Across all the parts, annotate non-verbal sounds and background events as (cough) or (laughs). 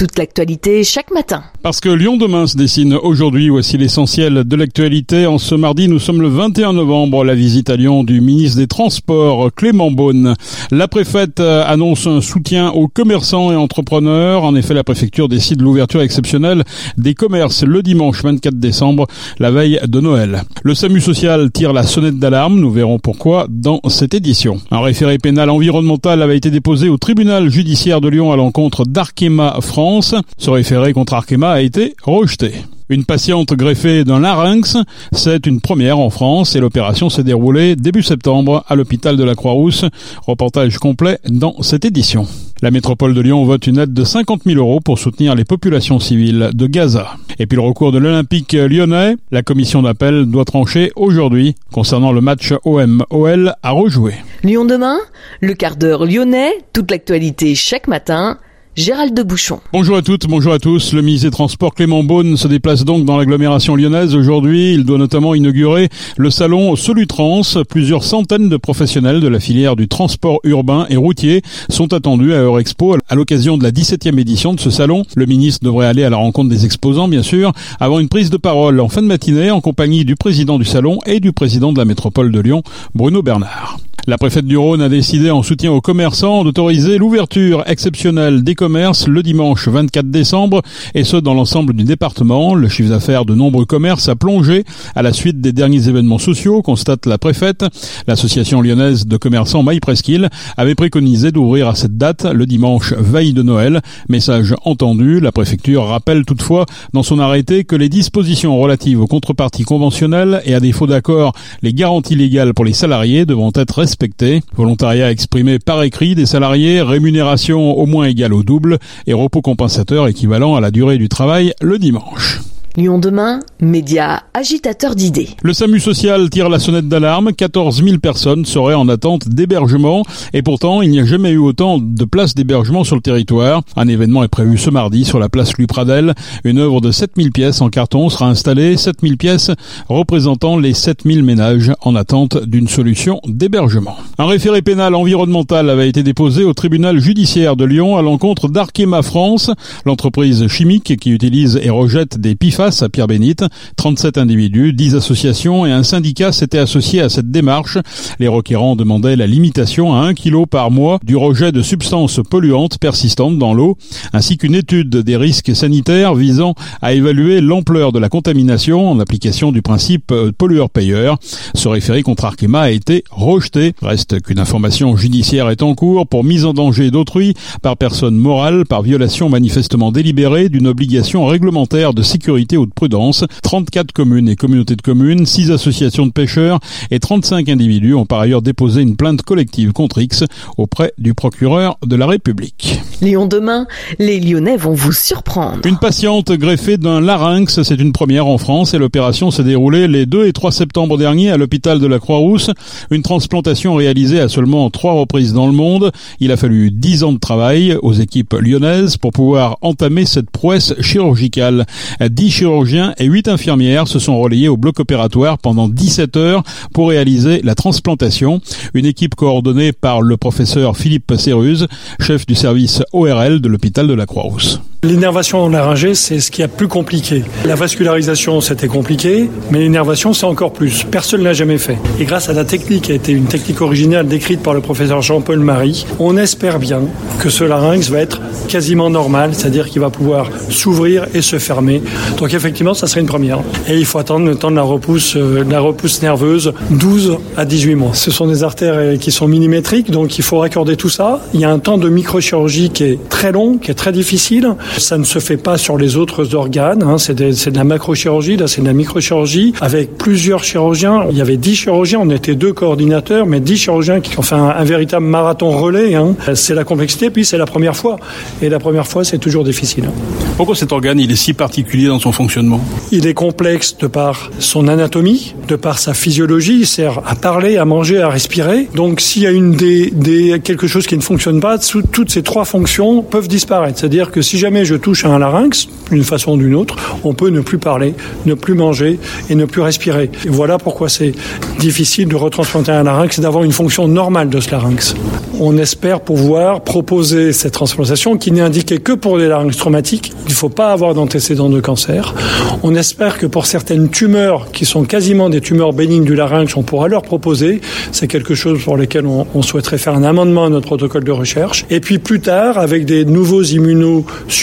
toute l'actualité chaque matin. Parce que Lyon demain se dessine aujourd'hui, voici l'essentiel de l'actualité. En ce mardi, nous sommes le 21 novembre, la visite à Lyon du ministre des Transports, Clément Beaune. La préfète euh, annonce un soutien aux commerçants et entrepreneurs. En effet, la préfecture décide l'ouverture exceptionnelle des commerces le dimanche 24 décembre, la veille de Noël. Le SAMU social tire la sonnette d'alarme, nous verrons pourquoi dans cette édition. Un référé pénal environnemental avait été déposé au tribunal judiciaire de Lyon à l'encontre d'Arkema France ce référé contre Arkema a été rejeté. Une patiente greffée d'un larynx, c'est une première en France et l'opération s'est déroulée début septembre à l'hôpital de la Croix-Rousse. Reportage complet dans cette édition. La métropole de Lyon vote une aide de 50 000 euros pour soutenir les populations civiles de Gaza. Et puis le recours de l'Olympique lyonnais, la commission d'appel doit trancher aujourd'hui concernant le match OM-OL à rejouer. Lyon demain, le quart d'heure lyonnais, toute l'actualité chaque matin Gérald de Bouchon. Bonjour à toutes, bonjour à tous. Le ministre des Transports Clément Beaune se déplace donc dans l'agglomération lyonnaise aujourd'hui. Il doit notamment inaugurer le salon Solutrans. Plusieurs centaines de professionnels de la filière du transport urbain et routier sont attendus à Eurexpo à l'occasion de la 17e édition de ce salon. Le ministre devrait aller à la rencontre des exposants, bien sûr, avant une prise de parole en fin de matinée en compagnie du président du salon et du président de la métropole de Lyon, Bruno Bernard. La préfète du Rhône a décidé en soutien aux commerçants d'autoriser l'ouverture exceptionnelle des commerces le dimanche 24 décembre et ce dans l'ensemble du département. Le chiffre d'affaires de nombreux commerces a plongé à la suite des derniers événements sociaux, constate la préfète. L'association lyonnaise de commerçants Maille Presqu'île avait préconisé d'ouvrir à cette date le dimanche veille de Noël. Message entendu, la préfecture rappelle toutefois dans son arrêté que les dispositions relatives aux contreparties conventionnelles et à défaut d'accord les garanties légales pour les salariés devront être respectées Volontariat exprimé par écrit des salariés, rémunération au moins égale au double et repos compensateur équivalent à la durée du travail le dimanche. Lyon demain, média agitateur d'idées. Le SAMU social tire la sonnette d'alarme. 14 000 personnes seraient en attente d'hébergement. Et pourtant, il n'y a jamais eu autant de places d'hébergement sur le territoire. Un événement est prévu ce mardi sur la place Louis Pradel. Une œuvre de 7000 pièces en carton sera installée. 7000 pièces représentant les 7000 ménages en attente d'une solution d'hébergement. Un référé pénal environnemental avait été déposé au tribunal judiciaire de Lyon à l'encontre d'Arkema France, l'entreprise chimique qui utilise et rejette des PIFA face à Pierre Bénite. 37 individus, 10 associations et un syndicat s'étaient associés à cette démarche. Les requérants demandaient la limitation à 1 kg par mois du rejet de substances polluantes persistantes dans l'eau, ainsi qu'une étude des risques sanitaires visant à évaluer l'ampleur de la contamination en application du principe pollueur-payeur. Ce référé contre Arkema a été rejeté. Reste qu'une information judiciaire est en cours pour mise en danger d'autrui par personne morale par violation manifestement délibérée d'une obligation réglementaire de sécurité ou de prudence. 34 communes et communautés de communes, 6 associations de pêcheurs et 35 individus ont par ailleurs déposé une plainte collective contre X auprès du procureur de la République. Lyon demain, les Lyonnais vont vous surprendre. Une patiente greffée d'un larynx, c'est une première en France et l'opération s'est déroulée les 2 et 3 septembre dernier à l'hôpital de la Croix-Rousse. Une transplantation réalisée à seulement trois reprises dans le monde. Il a fallu 10 ans de travail aux équipes lyonnaises pour pouvoir entamer cette prouesse chirurgicale. 10 chirurgiens et 8 infirmières se sont relayés au bloc opératoire pendant 17 heures pour réaliser la transplantation. Une équipe coordonnée par le professeur Philippe Serruse, chef du service ORL de l'hôpital de la Croix-Rousse. L'innervation laryngée, c'est ce qui est plus compliqué. La vascularisation, c'était compliqué, mais l'innervation, c'est encore plus. Personne ne l'a jamais fait. Et grâce à la technique qui a été une technique originale décrite par le professeur Jean-Paul Marie, on espère bien que ce larynx va être quasiment normal, c'est-à-dire qu'il va pouvoir s'ouvrir et se fermer. Donc effectivement, ça serait une première. Et il faut attendre le temps de la repousse, euh, de la repousse nerveuse, 12 à 18 mois. Ce sont des artères euh, qui sont millimétriques, donc il faut raccorder tout ça. Il y a un temps de microchirurgie qui est très long, qui est très difficile. Ça ne se fait pas sur les autres organes. Hein. C'est de, la macrochirurgie, là c'est de la microchirurgie avec plusieurs chirurgiens. Il y avait dix chirurgiens, on était deux coordinateurs, mais dix chirurgiens qui ont fait un, véritable marathon relais. Hein. C'est la complexité, puis c'est la première fois. Et la première fois, c'est toujours difficile. Pourquoi cet organe il est si particulier dans son fonctionnement? Il est complexe de par son anatomie, de par sa physiologie. Il sert à parler, à manger, à respirer. Donc s'il y a une des, des quelque chose qui ne fonctionne pas, toutes ces trois fonctions peuvent disparaître. C'est-à-dire que si jamais je touche à un larynx, d'une façon ou d'une autre, on peut ne plus parler, ne plus manger et ne plus respirer. Voilà pourquoi c'est difficile de retransplanter un larynx et d'avoir une fonction normale de ce larynx. On espère pouvoir proposer cette transplantation qui n'est indiquée que pour les larynx traumatiques. Il ne faut pas avoir d'antécédents de cancer. On espère que pour certaines tumeurs qui sont quasiment des tumeurs bénignes du larynx, on pourra leur proposer. C'est quelque chose pour lequel on, souhaiterait faire un amendement à notre protocole de recherche. Et puis plus tard, avec des nouveaux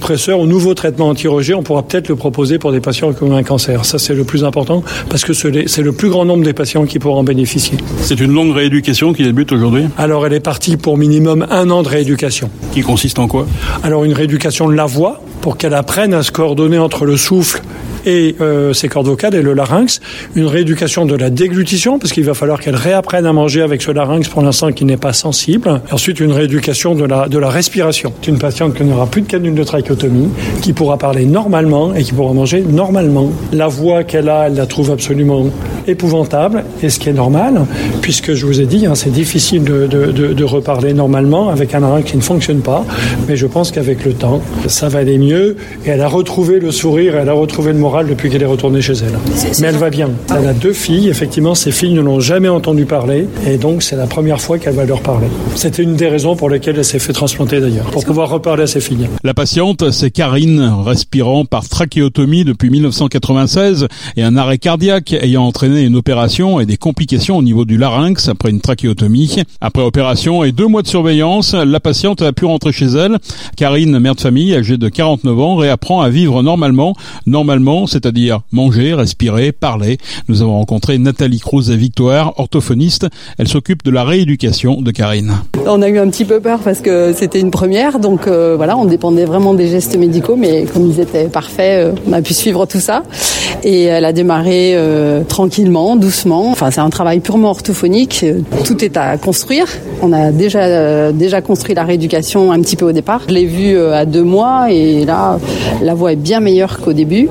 immunosuppresseurs ou nouveaux traitements anti-rejet, on pourra peut-être le proposer pour des patients qui ont un cancer. Ça, c'est le plus important parce que c'est le plus grand nombre des patients qui pourront en bénéficier. C'est une longue rééducation qui débute aujourd'hui? Alors, elle est partie pour minimum un an de rééducation. Qui consiste en quoi? Alors, une rééducation de la voix pour qu'elle apprenne à se coordonner entre le souffle et euh, ses cordes vocales et le larynx, une rééducation de la déglutition parce qu'il va falloir qu'elle réapprenne à manger avec ce larynx pour l'instant qui n'est pas sensible. Ensuite une rééducation de la de la respiration. C'est une patiente qui n'aura plus de canule de trachéotomie, qui pourra parler normalement et qui pourra manger normalement. La voix qu'elle a, elle la trouve absolument épouvantable et ce qui est normal puisque je vous ai dit, hein, c'est difficile de, de, de, de reparler normalement avec un larynx qui ne fonctionne pas, mais je pense qu'avec le temps, ça va aller mieux et elle a retrouvé le sourire, elle a retrouvé le moral depuis qu'elle est retournée chez elle. Mais elle va bien. Elle a deux filles. Effectivement, ces filles ne l'ont jamais entendu parler. Et donc, c'est la première fois qu'elle va leur parler. C'était une des raisons pour lesquelles elle s'est fait transplanter d'ailleurs, pour pouvoir reparler à ses filles. La patiente, c'est Karine, respirant par trachéotomie depuis 1996 et un arrêt cardiaque ayant entraîné une opération et des complications au niveau du larynx après une trachéotomie. Après opération et deux mois de surveillance, la patiente a pu rentrer chez elle. Karine, mère de famille, âgée de 49 ans, réapprend à vivre normalement. Normalement, c'est-à-dire manger, respirer, parler. Nous avons rencontré Nathalie Cruz et Victoire, orthophoniste. Elle s'occupe de la rééducation de Karine. On a eu un petit peu peur parce que c'était une première, donc euh, voilà, on dépendait vraiment des gestes médicaux, mais comme ils étaient parfaits, euh, on a pu suivre tout ça. Et elle a démarré euh, doucement. Enfin, c'est un travail purement orthophonique. Tout est à construire. On a déjà euh, déjà construit la rééducation un petit peu au départ. Je l'ai vue euh, à deux mois et là, la voix est bien meilleure qu'au début.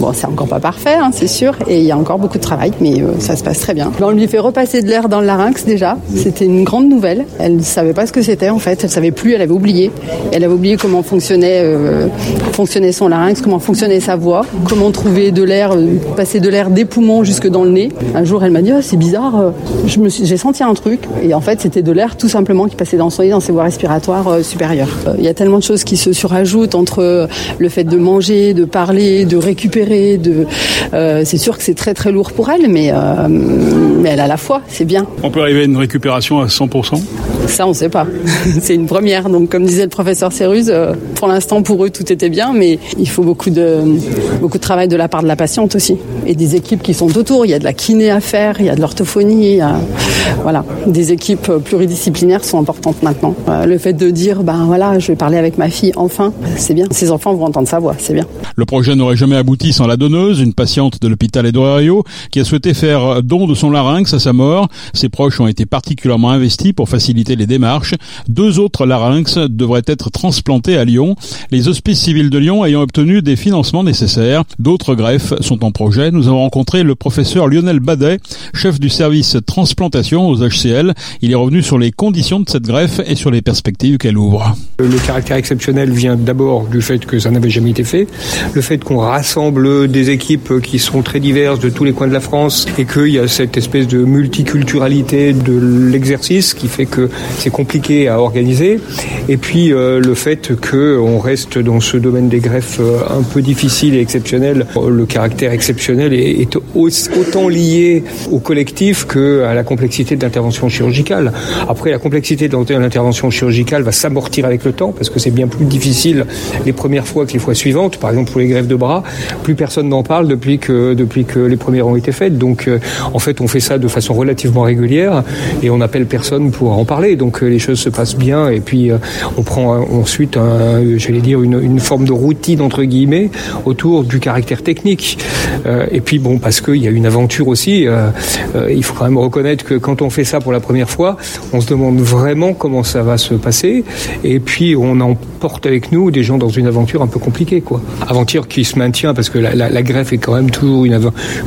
Bon, c'est encore pas parfait, hein, c'est sûr, et il y a encore beaucoup de travail, mais euh, ça se passe très bien. On lui fait repasser de l'air dans le larynx déjà. C'était une grande nouvelle. Elle ne savait pas ce que c'était en fait. Elle savait plus. Elle avait oublié. Elle avait oublié comment fonctionnait euh, fonctionnait son larynx, comment fonctionnait sa voix, comment trouver de l'air, euh, passer de l'air des poumons jusque dans Un jour, elle m'a dit oh, c'est bizarre. euh, j'ai senti un truc et en fait, c'était de l'air tout simplement qui passait dans son nez, dans ses voies respiratoires euh, supérieures. Euh, Il y a tellement de choses qui se surajoutent entre le fait de manger, de parler, de récupérer. C'est sûr que c'est très très lourd pour elle, mais elle a la foi, c'est bien. On peut arriver à une récupération à 100% Ça, on ne sait pas. (laughs) c'est une première. Donc, comme disait le professeur Cérus, euh, pour l'instant, pour eux, tout était bien, mais il faut beaucoup de, beaucoup de travail de la part de la patiente aussi. Et des équipes qui sont autour. Il y a de la kiné à faire, il y a de l'orthophonie. Voilà. Des équipes pluridisciplinaires sont importantes maintenant. Euh, le fait de dire, ben voilà, je vais parler avec ma fille, enfin, c'est bien. Ces enfants vont entendre sa voix, c'est bien. Le projet n'aurait jamais abouti sans la donneuse, une patiente de l'hôpital Edorario, qui a souhaité faire don de son larynx à sa mort. Ses proches ont été particulièrement investis pour faciliter les démarches. Deux autres larynx devraient être transplantés à Lyon, les hospices civils de Lyon ayant obtenu des financements nécessaires. D'autres greffes sont en projet. Nous avons rencontré le professeur Lionel Badet, chef du service transplantation aux HCL. Il est revenu sur les conditions de cette greffe et sur les perspectives qu'elle ouvre. Le caractère exceptionnel vient d'abord du fait que ça n'avait jamais été fait, le fait qu'on rassemble des équipes qui sont très diverses de tous les coins de la France et qu'il y a cette espèce de multiculturalité de l'exercice qui fait que c'est compliqué à organiser, et puis euh, le fait qu'on reste dans ce domaine des greffes euh, un peu difficile et exceptionnel. Le caractère exceptionnel est, est au- autant lié au collectif qu'à la complexité de l'intervention chirurgicale. Après, la complexité de l'intervention chirurgicale va s'amortir avec le temps parce que c'est bien plus difficile les premières fois que les fois suivantes. Par exemple, pour les greffes de bras, plus personne n'en parle depuis que, depuis que les premières ont été faites. Donc, euh, en fait, on fait ça de façon relativement régulière et on appelle personne pour en parler. Donc, euh, les choses se passent bien et puis euh, on prend euh, ensuite, j'allais dire, une, forme de routine entre guillemets autour du caractère technique. Et puis, bon, parce qu'il y a une aventure aussi, il faut quand même reconnaître que quand on fait ça pour la première fois, on se demande vraiment comment ça va se passer. Et puis, on emporte avec nous des gens dans une aventure un peu compliquée, quoi. Aventure qui se maintient parce que la, greffe est quand même toujours une,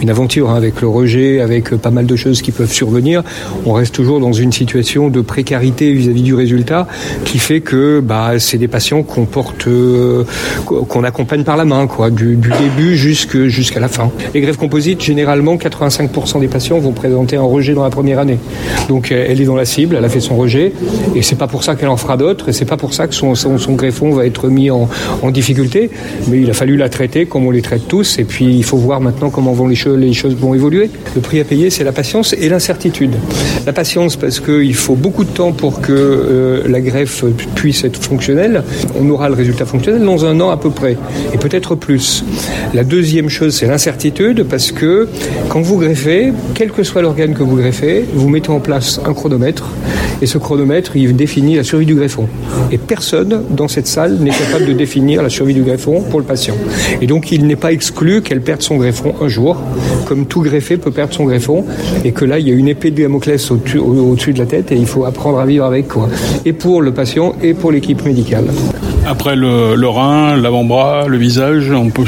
une aventure hein, avec le rejet, avec pas mal de choses qui peuvent survenir. On reste toujours dans une situation de précarité vis-à-vis du résultat qui fait que bah, c'est des patients qu'on porte, euh, qu'on accompagne par la main, du, du début jusqu'à la fin. Les greffes composites, généralement, 85% des patients vont présenter un rejet dans la première année. Donc elle est dans la cible, elle a fait son rejet, et c'est pas pour ça qu'elle en fera d'autres, et c'est pas pour ça que son, greffon va être mis en, difficulté, mais il a fallu la traiter comme on les traite tous, et puis il faut voir maintenant comment vont les, les choses vont évoluer. Le prix à payer, c'est la patience et l'incertitude. La patience parce qu'il faut beaucoup de temps pour que euh, la greffe puisse être fonctionnelle. On aura le résultat fonctionnel dans un an à peu près, et peut-être plus. La deuxième chose, c'est l'incertitude parce que quand vous greffez, quel que soit l'organe que vous greffez, vous mettez en place un chronomètre et ce chronomètre, il définit la survie du greffon. Et personne dans cette salle n'est capable de définir la survie du greffon pour le patient. Et donc, il n'est pas exclu qu'elle perde son greffon un jour, comme tout greffé peut perdre son greffon, et que là, il y a une épée de Damoclès au-dessus au de la tête, et il faut apprendre à vivre avec, quoi. Et pour le patient, et pour l'équipe médicale. Après le, le rein, l'avant-bras, le visage, on peut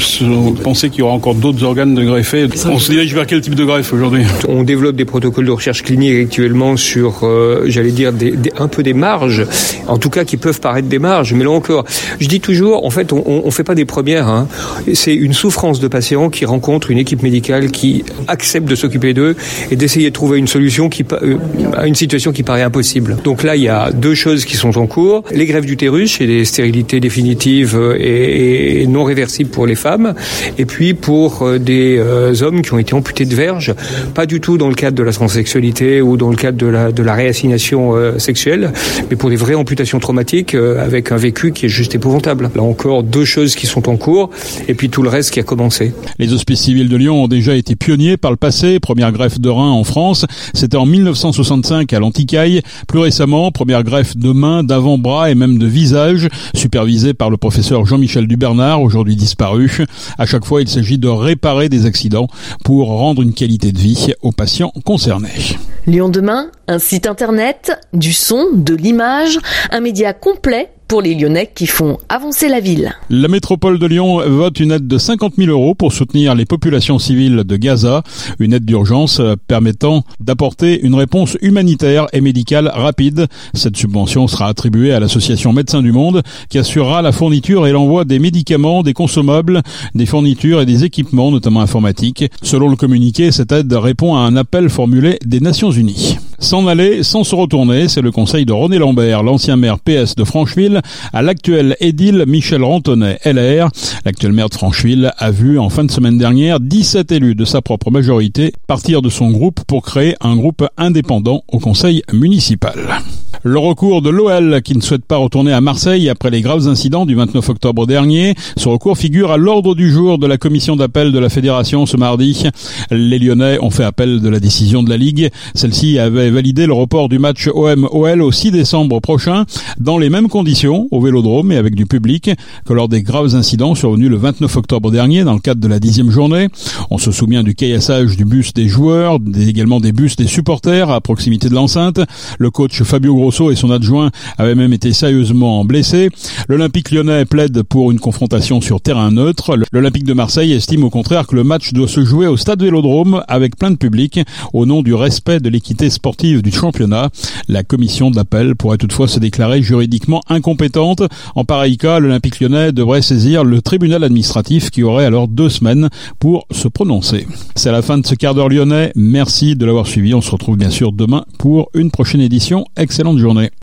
penser qu'il y aura encore d'autres organes de greffer. On se dirige vers quel type de greffe aujourd'hui? On développe des protocoles de recherche clinique actuellement sur, euh, j'allais dire, des, des, un peu des marges, en tout cas qui peuvent paraître des marges. Mais là encore, je dis toujours, en fait, on ne fait pas des premières. Hein. C'est une souffrance de patients qui rencontrent une équipe médicale qui accepte de s'occuper d'eux et d'essayer de trouver une solution qui, euh, à une situation qui paraît impossible. Donc là, il y a deux choses qui sont en cours. Les greffes d'utérus et les stérilités définitives et, et, non réversibles pour les femmes. Et puis pour euh, des euh, hommes qui ont été amputés de verge, pas du tout dans le cadre de la transsexualité ou dans le cadre de la, de la réassignation euh, sexuelle, mais pour des vraies amputations traumatiques euh, avec un vécu qui est juste épouvantable. Là encore, deux choses qui sont en cours et puis tout le reste qui a commencé. Les hospices civils de Lyon ont déjà été pionniers par le passé. Première greffe de rein en France, c'était en 1965 à l'Anticaille. Plus récemment, première greffe de main, d'avant-bras et même de visage, supervisée par le professeur Jean-Michel Dubernard, aujourd'hui disparu. À chaque fois, il s'agit de réparer des accidents pour rendre une qualité de vie aux patients concernés. Lyon demain, un site internet, du son, de l'image, un média complet pour les Lyonnais qui font avancer la ville. La métropole de Lyon vote une aide de 50 000 euros pour soutenir les populations civiles de Gaza, une aide d'urgence permettant d'apporter une réponse humanitaire et médicale rapide. Cette subvention sera attribuée à l'association Médecins du Monde qui assurera la fourniture et l'envoi des médicaments, des consommables, des fournitures et des équipements, notamment informatiques. Selon le communiqué, cette aide répond à un appel formulé des Nations Unies. S'en aller sans se retourner, c'est le conseil de René Lambert, l'ancien maire PS de Francheville, à l'actuel édile Michel Rantonnet, LR. L'actuel maire de Francheville a vu en fin de semaine dernière 17 élus de sa propre majorité partir de son groupe pour créer un groupe indépendant au conseil municipal. Le recours de l'OL qui ne souhaite pas retourner à Marseille après les graves incidents du 29 octobre dernier. Ce recours figure à l'ordre du jour de la commission d'appel de la fédération ce mardi. Les Lyonnais ont fait appel de la décision de la Ligue. Celle-ci avait validé le report du match OM-OL au 6 décembre prochain dans les mêmes conditions au Vélodrome et avec du public que lors des graves incidents survenus le 29 octobre dernier dans le cadre de la dixième journée. On se souvient du caillassage du bus des joueurs, également des bus des supporters à proximité de l'enceinte. Le coach Fabio Grosso et son adjoint avaient même été sérieusement blessés. L'Olympique lyonnais plaide pour une confrontation sur terrain neutre. L'Olympique de Marseille estime au contraire que le match doit se jouer au stade Vélodrome avec plein de public au nom du respect de l'équité sportive du championnat. La commission d'appel pourrait toutefois se déclarer juridiquement incompétente. En pareil cas, l'Olympique lyonnais devrait saisir le tribunal administratif qui aurait alors deux semaines pour se prononcer. C'est la fin de ce quart d'heure lyonnais. Merci de l'avoir suivi. On se retrouve bien sûr demain pour une prochaine édition. Excellente journée.